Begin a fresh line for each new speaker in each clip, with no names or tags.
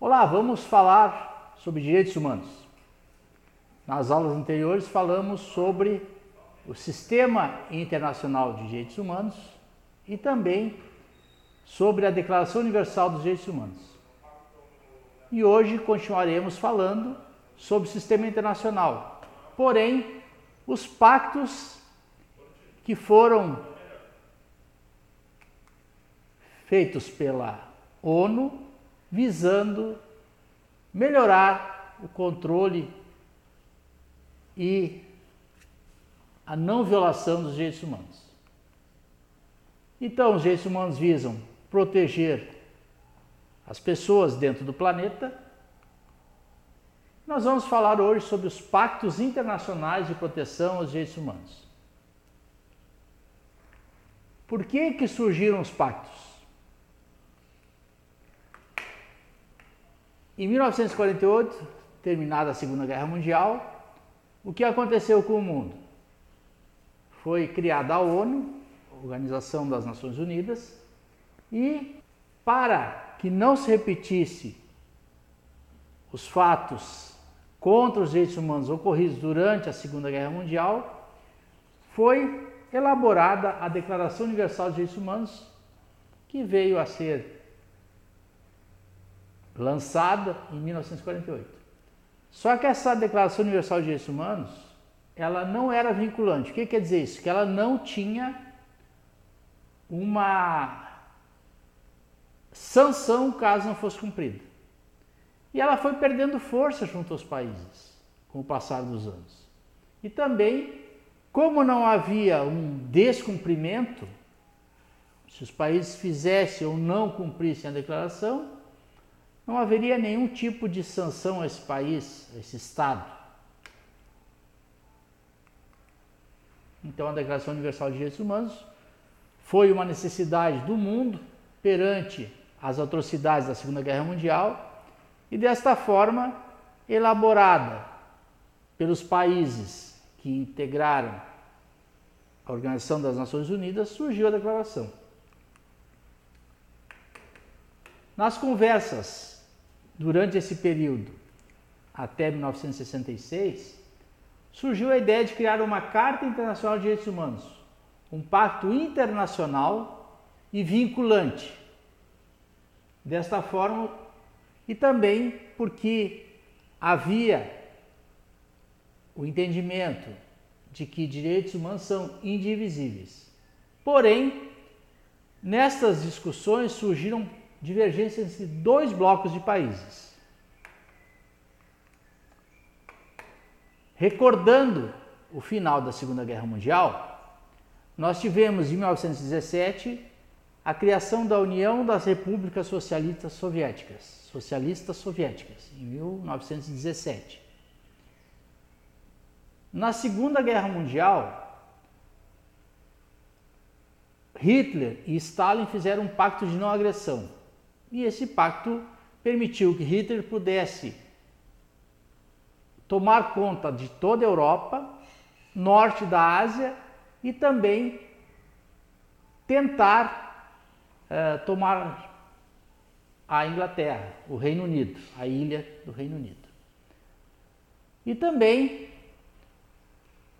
Olá, vamos falar sobre direitos humanos. Nas aulas anteriores falamos sobre o Sistema Internacional de Direitos Humanos e também sobre a Declaração Universal dos Direitos Humanos. E hoje continuaremos falando sobre o sistema internacional, porém, os pactos que foram feitos pela ONU visando melhorar o controle e a não violação dos direitos humanos. Então, os direitos humanos visam proteger as pessoas dentro do planeta. Nós vamos falar hoje sobre os pactos internacionais de proteção aos direitos humanos. Por que que surgiram os pactos? Em 1948, terminada a Segunda Guerra Mundial, o que aconteceu com o mundo? Foi criada a ONU, Organização das Nações Unidas, e para que não se repetisse os fatos contra os direitos humanos ocorridos durante a Segunda Guerra Mundial, foi elaborada a Declaração Universal dos Direitos Humanos, que veio a ser lançada em 1948. Só que essa Declaração Universal de Direitos Humanos, ela não era vinculante. O que quer dizer isso? Que ela não tinha uma sanção caso não fosse cumprida. E ela foi perdendo força junto aos países com o passar dos anos. E também, como não havia um descumprimento, se os países fizessem ou não cumprissem a declaração, não haveria nenhum tipo de sanção a esse país, a esse Estado. Então, a Declaração Universal de Direitos Humanos foi uma necessidade do mundo perante as atrocidades da Segunda Guerra Mundial e, desta forma, elaborada pelos países que integraram a Organização das Nações Unidas, surgiu a declaração. Nas conversas Durante esse período, até 1966, surgiu a ideia de criar uma Carta Internacional de Direitos Humanos, um pacto internacional e vinculante. Desta forma, e também porque havia o entendimento de que direitos humanos são indivisíveis. Porém, nestas discussões surgiram divergências entre dois blocos de países. Recordando o final da Segunda Guerra Mundial, nós tivemos em 1917 a criação da União das Repúblicas Socialistas Soviéticas, socialistas soviéticas, em 1917. Na Segunda Guerra Mundial, Hitler e Stalin fizeram um pacto de não agressão. E esse pacto permitiu que Hitler pudesse tomar conta de toda a Europa, norte da Ásia e também tentar uh, tomar a Inglaterra, o Reino Unido, a ilha do Reino Unido. E também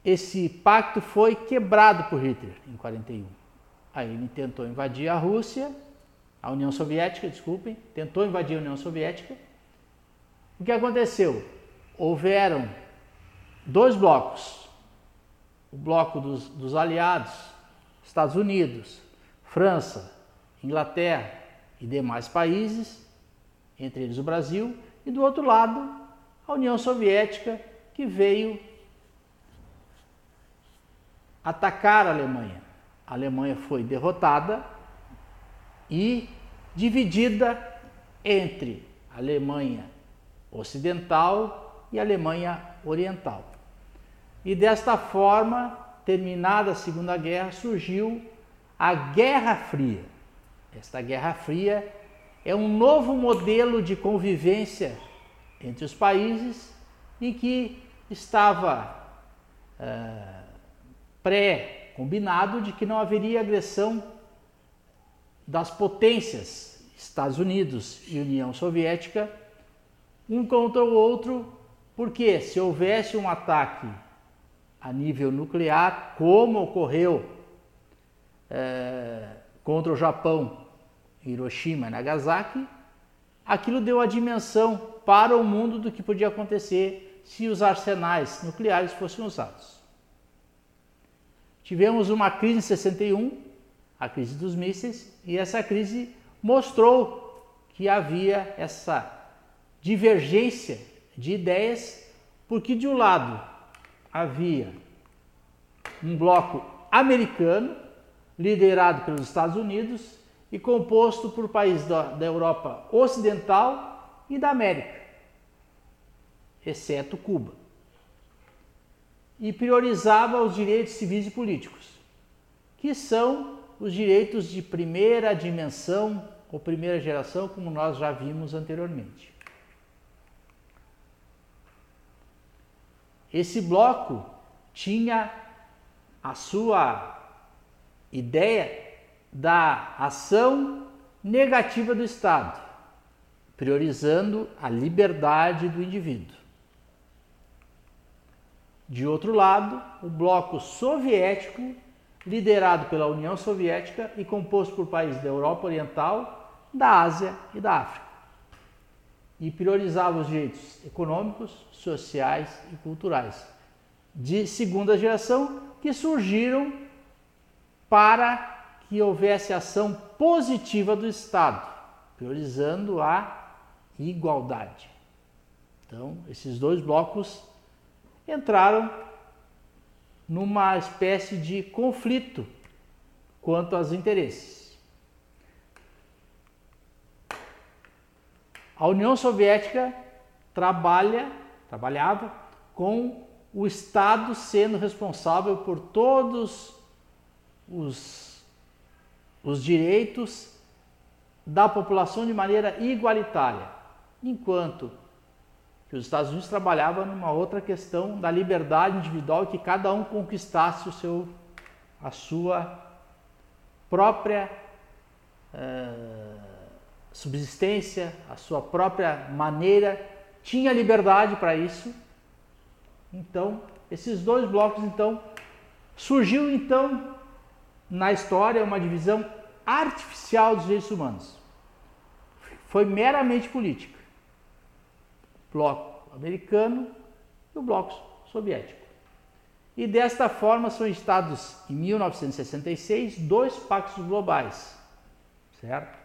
esse pacto foi quebrado por Hitler em 41. Aí ele tentou invadir a Rússia a União Soviética, desculpem, tentou invadir a União Soviética. O que aconteceu? Houveram dois blocos. O bloco dos, dos aliados, Estados Unidos, França, Inglaterra e demais países, entre eles o Brasil, e do outro lado, a União Soviética, que veio atacar a Alemanha. A Alemanha foi derrotada e dividida entre Alemanha Ocidental e Alemanha Oriental. E desta forma, terminada a Segunda Guerra, surgiu a Guerra Fria. Esta Guerra Fria é um novo modelo de convivência entre os países em que estava uh, pré-combinado de que não haveria agressão das potências Estados Unidos e União Soviética um contra o outro, porque se houvesse um ataque a nível nuclear, como ocorreu é, contra o Japão, Hiroshima e Nagasaki, aquilo deu a dimensão para o mundo do que podia acontecer se os arsenais nucleares fossem usados. Tivemos uma crise em 61, a crise dos mísseis, e essa crise mostrou que havia essa divergência de ideias, porque de um lado havia um bloco americano, liderado pelos Estados Unidos e composto por países da, da Europa Ocidental e da América, exceto Cuba. E priorizava os direitos civis e políticos, que são os direitos de primeira dimensão ou primeira geração, como nós já vimos anteriormente. Esse bloco tinha a sua ideia da ação negativa do Estado, priorizando a liberdade do indivíduo. De outro lado, o bloco soviético, liderado pela União Soviética e composto por países da Europa Oriental, da Ásia e da África e priorizava os direitos econômicos, sociais e culturais de segunda geração que surgiram para que houvesse ação positiva do Estado, priorizando a igualdade. Então, esses dois blocos entraram numa espécie de conflito quanto aos interesses. A União Soviética trabalha, trabalhava com o Estado sendo responsável por todos os, os direitos da população de maneira igualitária, enquanto que os Estados Unidos trabalhavam numa outra questão da liberdade individual que cada um conquistasse o seu, a sua própria uh, subsistência, a sua própria maneira, tinha liberdade para isso. Então, esses dois blocos então surgiu então na história uma divisão artificial dos direitos humanos. Foi meramente política. Bloco americano e o bloco soviético. E desta forma são estados em 1966 dois pactos globais, certo?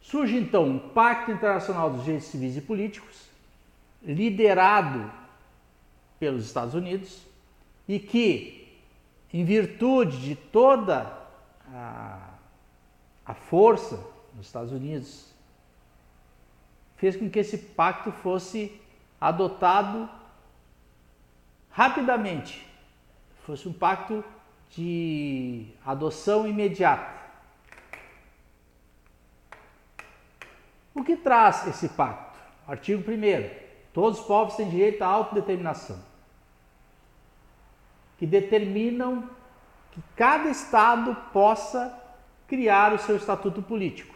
Surge então um Pacto Internacional dos Direitos Civis e Políticos, liderado pelos Estados Unidos, e que, em virtude de toda a, a força dos Estados Unidos, fez com que esse pacto fosse adotado rapidamente, fosse um pacto de adoção imediata. O que traz esse pacto? Artigo 1. Todos os povos têm direito à autodeterminação, que determinam que cada Estado possa criar o seu estatuto político,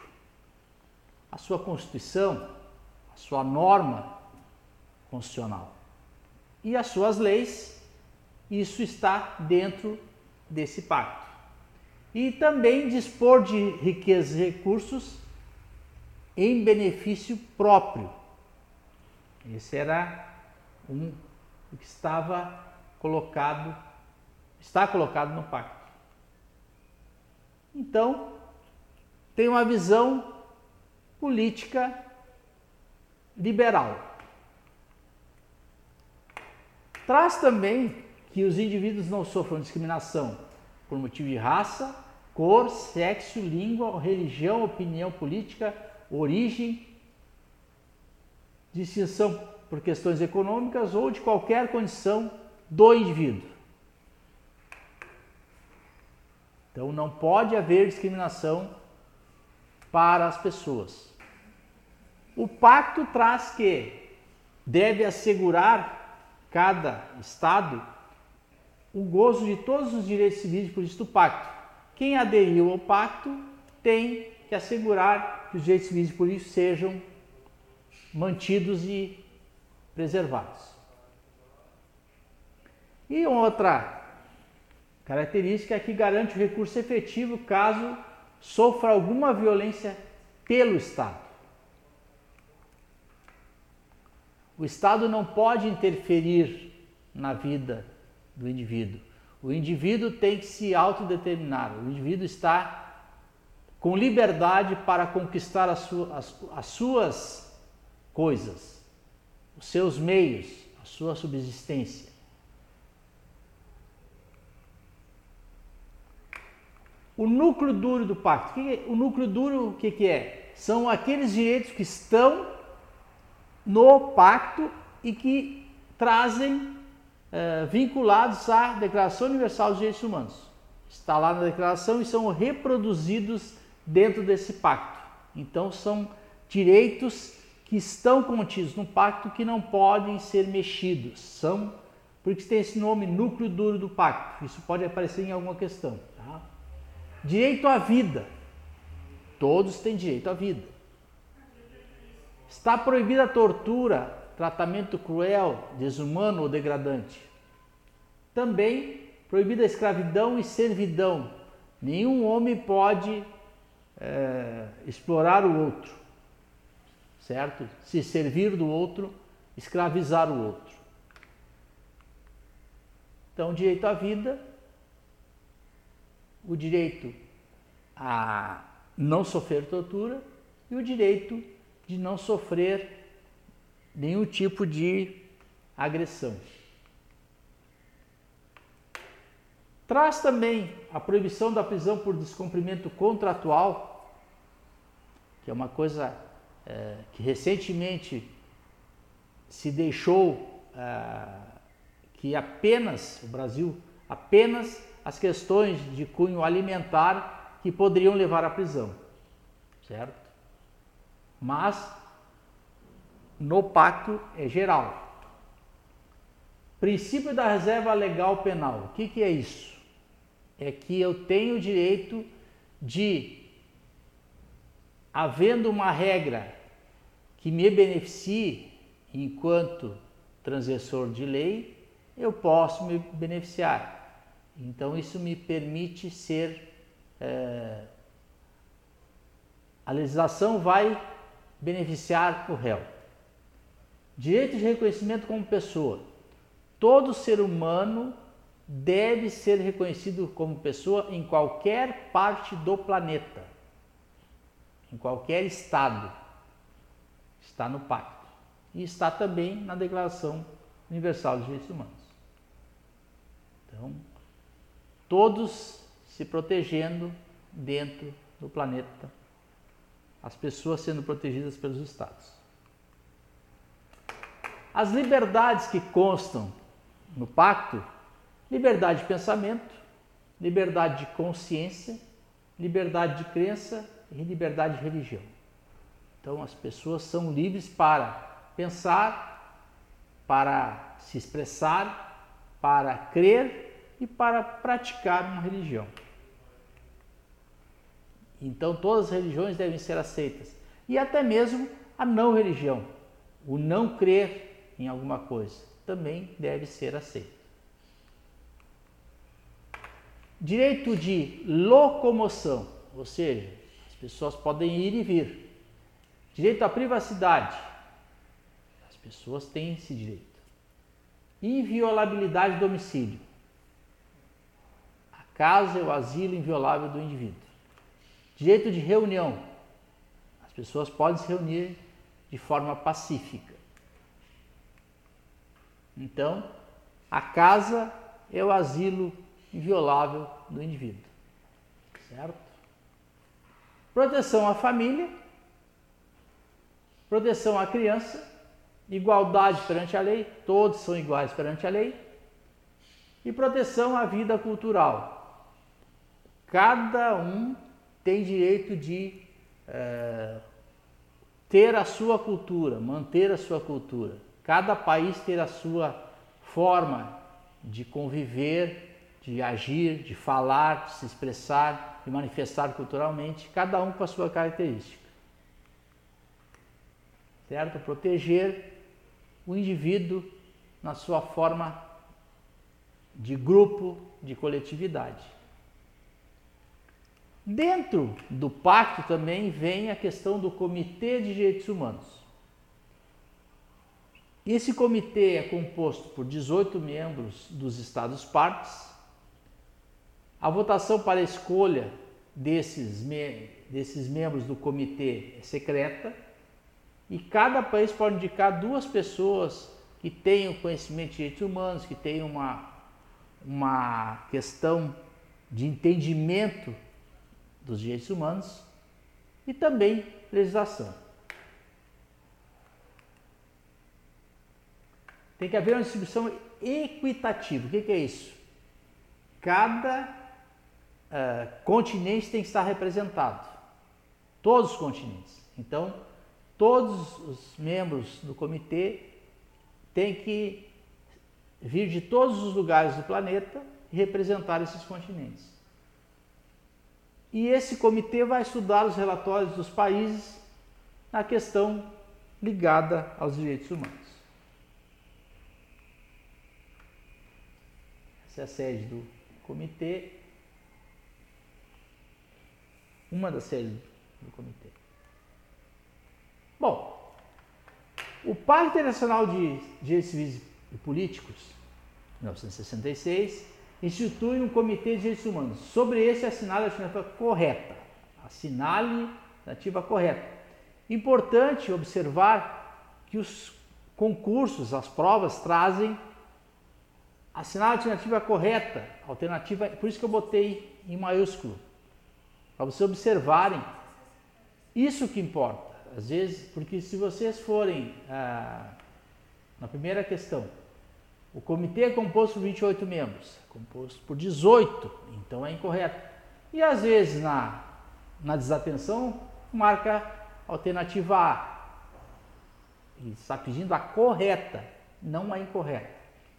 a sua Constituição, a sua norma constitucional e as suas leis. Isso está dentro desse pacto. E também dispor de riquezas e recursos em benefício próprio. Esse era um que estava colocado, está colocado no pacto. Então, tem uma visão política liberal. Traz também que os indivíduos não sofram discriminação por motivo de raça, cor, sexo, língua, religião, opinião política, origem, distinção por questões econômicas ou de qualquer condição do indivíduo. Então não pode haver discriminação para as pessoas. O pacto traz que deve assegurar cada estado o gozo de todos os direitos civis e políticos do pacto. Quem aderiu ao pacto tem que assegurar que os direitos civis e políticos sejam mantidos e preservados. E outra característica é que garante o recurso efetivo caso sofra alguma violência pelo Estado. O Estado não pode interferir na vida do indivíduo. O indivíduo tem que se autodeterminar. O indivíduo está com liberdade para conquistar as, suas, as suas coisas, os seus meios, a sua subsistência. O núcleo duro do pacto. O núcleo duro, o que é? São aqueles direitos que estão no pacto e que trazem eh, vinculados à Declaração Universal dos Direitos Humanos. Está lá na declaração e são reproduzidos dentro desse pacto. Então são direitos que estão contidos no pacto que não podem ser mexidos. São porque tem esse nome núcleo duro do pacto. Isso pode aparecer em alguma questão. Tá? Direito à vida. Todos têm direito à vida. Está proibida a tortura, tratamento cruel, desumano ou degradante. Também proibida a escravidão e servidão. Nenhum homem pode é, explorar o outro, certo? Se servir do outro, escravizar o outro. Então, direito à vida, o direito a não sofrer tortura e o direito de não sofrer nenhum tipo de agressão. Traz também a proibição da prisão por descumprimento contratual, que é uma coisa é, que recentemente se deixou é, que apenas o Brasil, apenas as questões de cunho alimentar que poderiam levar à prisão, certo? Mas no pacto é geral. Princípio da reserva legal penal. O que, que é isso? É que eu tenho o direito de, havendo uma regra que me beneficie enquanto transgressor de lei, eu posso me beneficiar. Então, isso me permite ser. É, a legislação vai beneficiar o réu. Direito de reconhecimento como pessoa. Todo ser humano deve ser reconhecido como pessoa em qualquer parte do planeta, em qualquer estado. Está no pacto. E está também na Declaração Universal dos Direitos Humanos. Então, todos se protegendo dentro do planeta, as pessoas sendo protegidas pelos estados. As liberdades que constam no pacto: liberdade de pensamento, liberdade de consciência, liberdade de crença e liberdade de religião. Então, as pessoas são livres para pensar, para se expressar, para crer e para praticar uma religião. Então, todas as religiões devem ser aceitas e até mesmo a não religião, o não crer em alguma coisa, também deve ser aceito. Direito de locomoção, ou seja, as pessoas podem ir e vir. Direito à privacidade, as pessoas têm esse direito. Inviolabilidade do domicílio. A casa é o asilo inviolável do indivíduo. Direito de reunião. As pessoas podem se reunir de forma pacífica. Então, a casa é o asilo inviolável do indivíduo. Certo? Proteção à família, proteção à criança, igualdade perante a lei, todos são iguais perante a lei, e proteção à vida cultural. Cada um tem direito de é, ter a sua cultura, manter a sua cultura. Cada país ter a sua forma de conviver, de agir, de falar, de se expressar, de manifestar culturalmente, cada um com a sua característica. Certo? Proteger o indivíduo na sua forma de grupo, de coletividade. Dentro do pacto também vem a questão do Comitê de Direitos Humanos. Esse comitê é composto por 18 membros dos Estados partes. A votação para a escolha desses, me desses membros do comitê é secreta e cada país pode indicar duas pessoas que tenham conhecimento de direitos humanos, que tenham uma, uma questão de entendimento dos direitos humanos e também legislação. Tem que haver uma distribuição equitativa. O que, é isso? Cada uh, continente tem que estar representado. Todos os continentes. Então, todos os membros do comitê têm que vir de todos os lugares do planeta e representar esses continentes. E esse comitê vai estudar os relatórios dos países na questão ligada aos direitos humanos. Essa é a sede do comitê, uma das sedes do comitê. Bom, o Pacto Internacional de Direitos Civis e Políticos, 1966, institui um comitê de direitos humanos. Sobre esse, assinale a alternativa correta. Assinale a alternativa correta. Importante observar que os concursos, as provas, trazem assinar a alternativa correta, alternativa, por isso que eu botei em maiúsculo, para vocês observarem isso que importa. Às vezes, porque se vocês forem ah, na primeira questão, o comitê é composto por 28 membros, é composto por 18, então é incorreto. E às vezes na, na desatenção marca alternativa A. E está pedindo a correta, não a incorreta.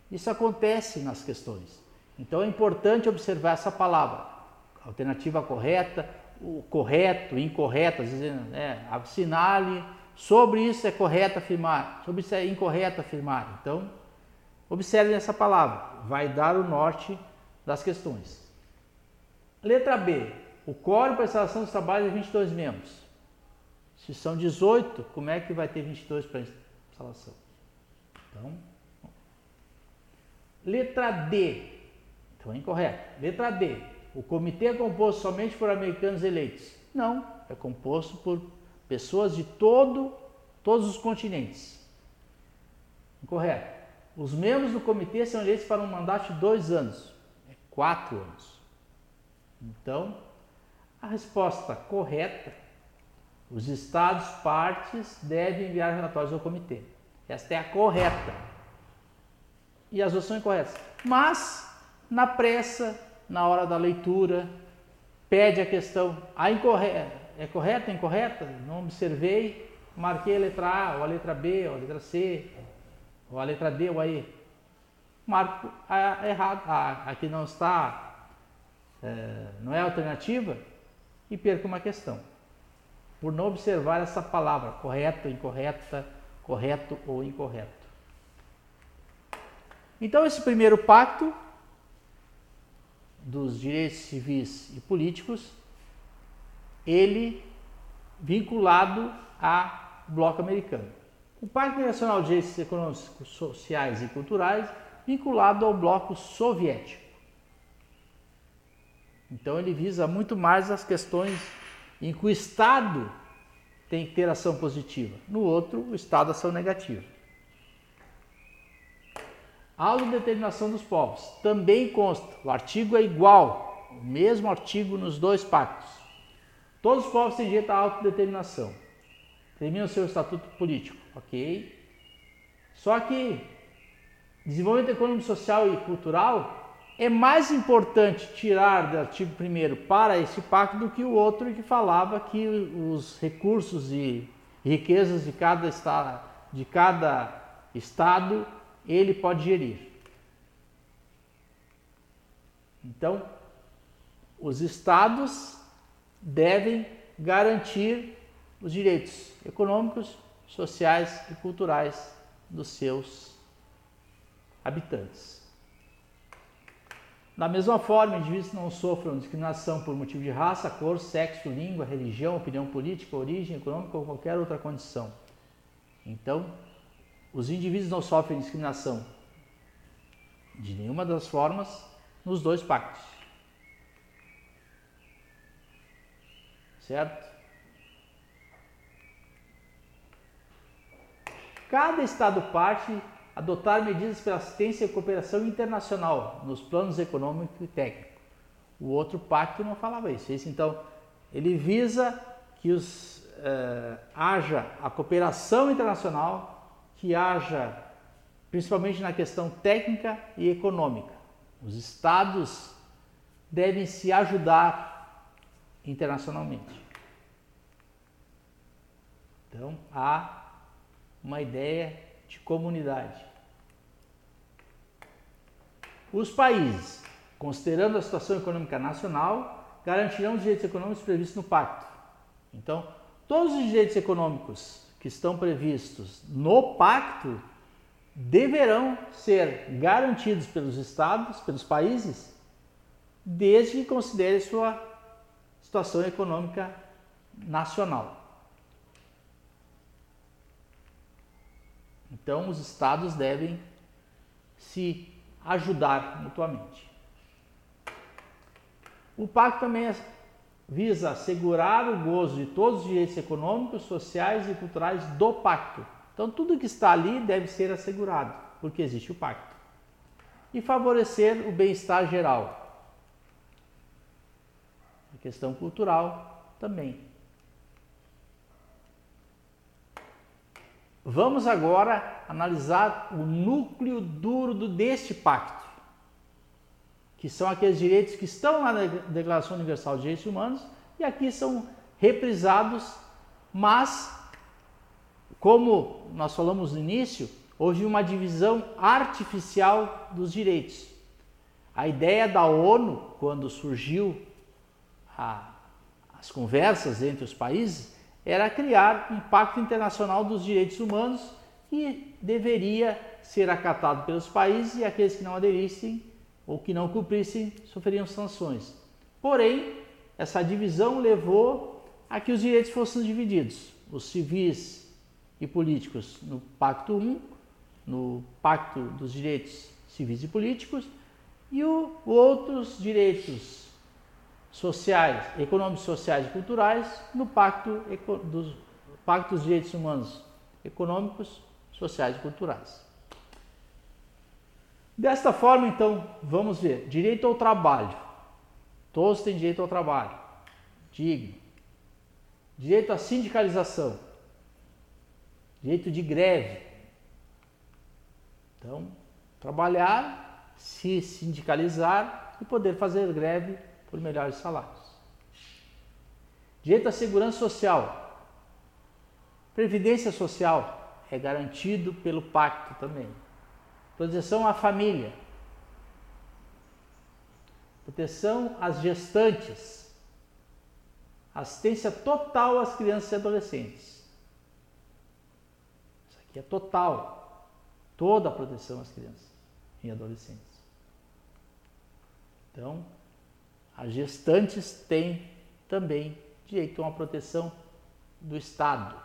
Isso acontece nas questões. Então é importante observar essa palavra. Alternativa correta, o correto, incorreto, às vezes é, assinale, sobre isso é correto afirmar, sobre isso é incorreto afirmar. Então, Observe essa palavra, vai dar o norte das questões. Letra B. O quórum para instalação dos trabalhos é 22 membros. Se são 18, como é que vai ter 22 para instalação? Então, letra D. Então é incorreto. Letra D. O comitê é composto somente por americanos eleitos. Não, é composto por pessoas de todo, todos os continentes. Incorreto. Os membros do comitê são eleitos para um mandato de dois anos, é quatro anos. Então, a resposta correta, os estados partes devem enviar relatórios ao comitê. Esta é a correta. E as outras são incorretas. Mas, na pressa, na hora da leitura, pede a questão, a incorreta, é correta, incorreta? Não observei, marquei a letra A, ou a letra B, ou a letra C, ou a letra D ou a E. Marco a errado, a, a que não está, é, não é alternativa, e perco uma questão. Por não observar essa palavra, correto, incorreta, correto ou incorreto. Então, esse primeiro pacto dos direitos civis e políticos, ele vinculado ao bloco americano o Pacto Nacional de Direitos Econômicos, Sociais e Culturais, vinculado ao bloco soviético. Então ele visa muito mais as questões em que o Estado tem que ter ação positiva, no outro, o Estado ação negativa. A autodeterminação dos povos também consta, o artigo é igual, o mesmo artigo nos dois pactos. Todos os povos têm direito à autodeterminação termina o seu estatuto político, ok? Só que desenvolvimento econômico, social e cultural é mais importante tirar do artigo 1 para esse pacto do que o outro que falava que os recursos e riquezas de cada estado, de cada estado ele pode gerir. Então, os estados devem garantir os direitos econômicos, sociais e culturais dos seus habitantes. Da mesma forma, indivíduos não sofram discriminação por motivo de raça, cor, sexo, língua, religião, opinião política, origem econômica ou qualquer outra condição. Então, os indivíduos não sofrem discriminação de nenhuma das formas nos dois pactos. Certo? Cada Estado parte adotar medidas para assistência e cooperação internacional nos planos econômico e técnico. O outro pacto não falava isso. Esse, então, ele visa que os, eh, haja a cooperação internacional, que haja, principalmente na questão técnica e econômica. Os estados devem se ajudar internacionalmente. Então, há uma ideia de comunidade. Os países, considerando a situação econômica nacional, garantirão os direitos econômicos previstos no pacto. Então, todos os direitos econômicos que estão previstos no pacto deverão ser garantidos pelos estados, pelos países, desde que considere sua situação econômica nacional. Então, os estados devem se ajudar mutuamente. O pacto também visa assegurar o gozo de todos os direitos econômicos, sociais e culturais do pacto. Então, tudo que está ali deve ser assegurado, porque existe o pacto. E favorecer o bem-estar geral. A questão cultural também. Vamos agora analisar o núcleo duro deste pacto, que são aqueles direitos que estão na Declaração Universal de Direitos Humanos e aqui são reprisados, mas, como nós falamos no início, houve uma divisão artificial dos direitos. A ideia da ONU, quando surgiu a, as conversas entre os países, era criar um pacto internacional dos direitos humanos que deveria ser acatado pelos países e aqueles que não aderissem ou que não cumprissem sofreriam sanções. Porém, essa divisão levou a que os direitos fossem divididos, os civis e políticos no Pacto 1, no Pacto dos Direitos Civis e Políticos, e os outros direitos sociais, econômicos, sociais e culturais no Pacto dos, Pacto dos Direitos Humanos Econômicos, Sociais e Culturais. Desta forma, então, vamos ver: direito ao trabalho. Todos têm direito ao trabalho, digno. Direito à sindicalização, direito de greve. Então, trabalhar, se sindicalizar e poder fazer greve por melhores salários. Direito à segurança social. Previdência social é garantido pelo pacto também. Proteção à família. Proteção às gestantes. Assistência total às crianças e adolescentes. Isso aqui é total. Toda a proteção às crianças e adolescentes. Então, as gestantes têm também direito a uma proteção do Estado.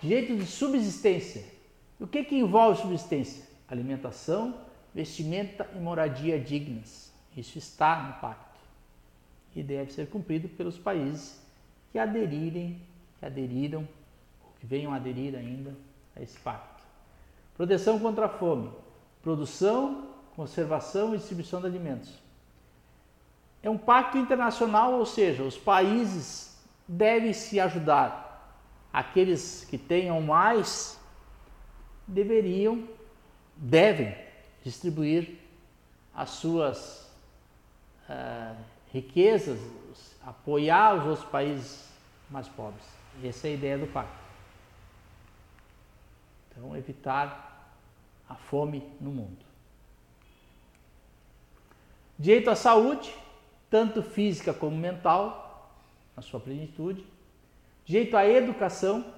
Direito de subsistência. O que, que envolve subsistência? Alimentação, vestimenta e moradia dignas. Isso está no pacto e deve ser cumprido pelos países que aderirem, que aderiram, ou que venham aderir ainda a esse pacto. Proteção contra a fome, produção, conservação e distribuição de alimentos é um pacto internacional, ou seja, os países devem se ajudar. Aqueles que tenham mais deveriam, devem distribuir as suas uh, riquezas, apoiar os outros países mais pobres. Essa é a ideia do pacto. Então, evitar a fome no mundo. Direito à saúde, tanto física como mental, na sua plenitude. Direito à educação,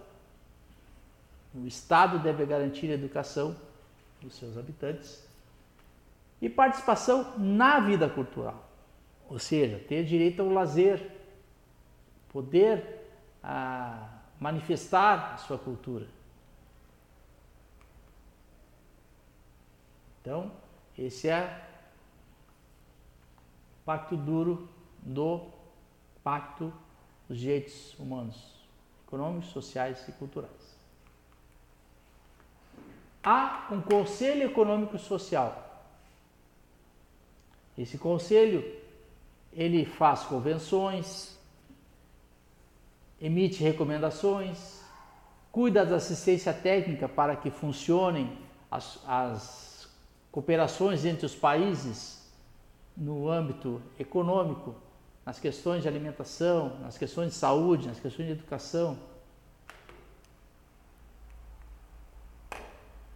o Estado deve garantir a educação dos seus habitantes. E participação na vida cultural, ou seja, ter direito ao lazer, poder a, ah, manifestar a sua cultura. Então, esse é pacto duro do pacto dos direitos humanos, econômicos, sociais e culturais. Há um Conselho Econômico Social. Esse conselho ele faz convenções, emite recomendações, cuida da assistência técnica para que funcionem as, as cooperações entre os países no âmbito econômico, nas questões de alimentação, nas questões de saúde, nas questões de educação.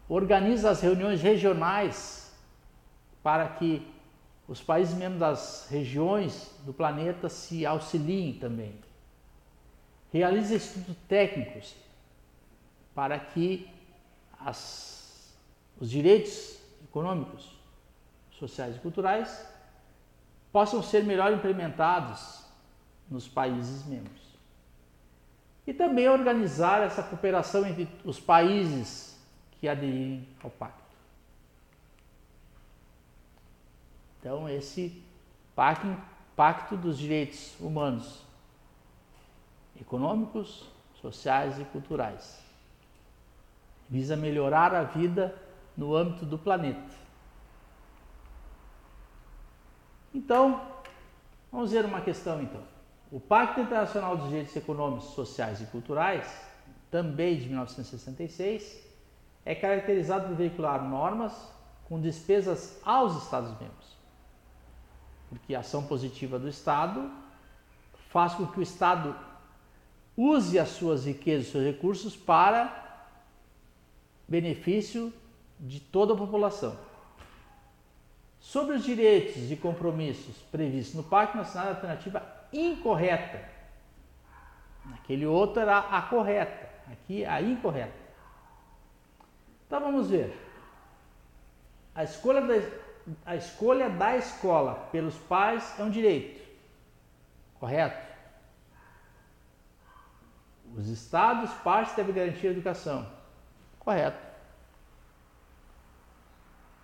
Organiza as reuniões regionais para que os países membros das regiões do planeta se auxiliem também realiza estudos técnicos para que as, os direitos econômicos, sociais e culturais possam ser melhor implementados nos países membros. E também organizar essa cooperação entre os países que aderirem ao pacto. Então, esse pacto, pacto dos direitos humanos econômicos, sociais e culturais. Visa melhorar a vida no âmbito do planeta. Então, vamos ver uma questão então. O Pacto Internacional dos Direitos Econômicos, Sociais e Culturais, também de 1966, é caracterizado por veicular normas com despesas aos Estados-membros. Porque a ação positiva do Estado faz com que o Estado use as suas riquezas, os seus recursos para benefício de toda a população. Sobre os direitos e compromissos previstos no Pacto Nacional, alternativa incorreta. Naquele outro era a correta, aqui a incorreta. Então vamos ver. A escolha da, a escolha da escola pelos pais é um direito, correto? Os estados, partes devem garantir a educação. Correto.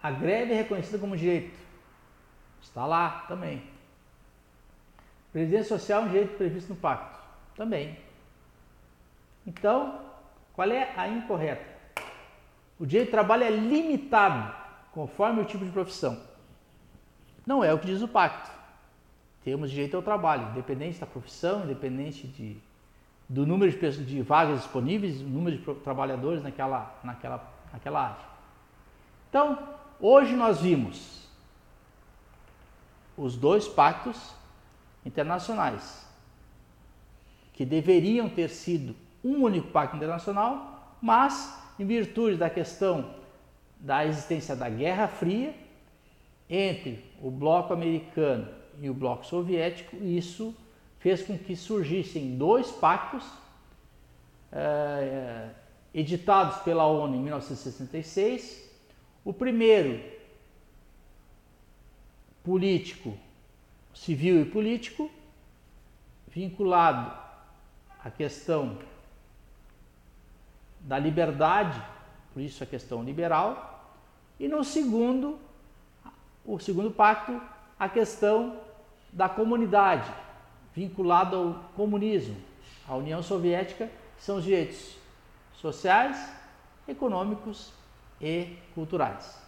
A greve é reconhecida como direito. Está lá também. Previdência social é um direito previsto no pacto. Também. Então, qual é a incorreta? O direito de trabalho é limitado conforme o tipo de profissão. Não é o que diz o pacto. Temos direito ao trabalho, independente da profissão, independente de do número de, de vagas disponíveis, o número de trabalhadores naquela, naquela, naquela área. Então, hoje nós vimos os dois pactos internacionais, que deveriam ter sido um único pacto internacional, mas, em virtude da questão da existência da Guerra Fria entre o bloco americano e o bloco soviético, isso fez com que surgissem dois pactos é, editados pela ONU em 1966. O primeiro, político, civil e político, vinculado à questão da liberdade, por isso a questão liberal, e no segundo, o segundo pacto, a questão da comunidade, vinculado ao comunismo, à União Soviética, são os direitos sociais, econômicos e culturais.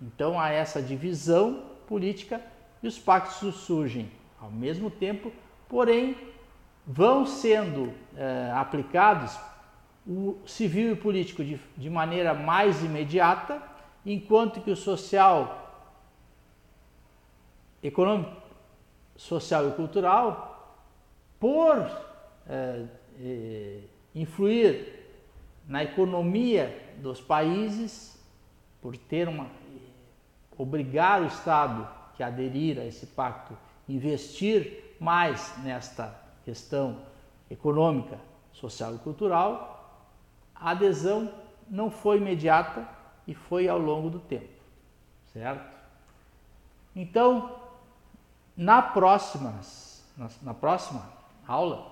Então há essa divisão política e os pactos surgem ao mesmo tempo, porém vão sendo é, aplicados o civil e político de, de maneira mais imediata, enquanto que o social, econômico, social e cultural, por é, é, influir na economia dos países, por ter uma obrigar o Estado que aderir a esse pacto investir mais nesta questão econômica, social e cultural, a adesão não foi imediata e foi ao longo do tempo, certo? Então, na próxima, na próxima aula,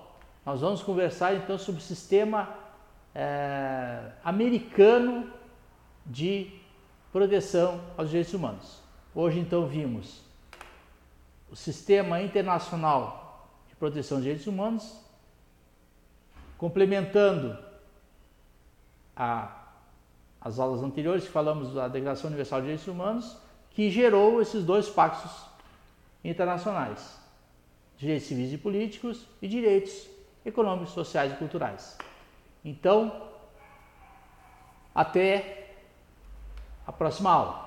nós vamos conversar então sobre o sistema é, americano de proteção aos direitos humanos. Hoje então vimos o sistema internacional de proteção dos direitos humanos, complementando a, as aulas anteriores que falamos da Declaração Universal de Direitos Humanos, que gerou esses dois pactos internacionais, direitos civis e políticos e direitos econômicos, sociais e culturais. Então, até a próxima aula.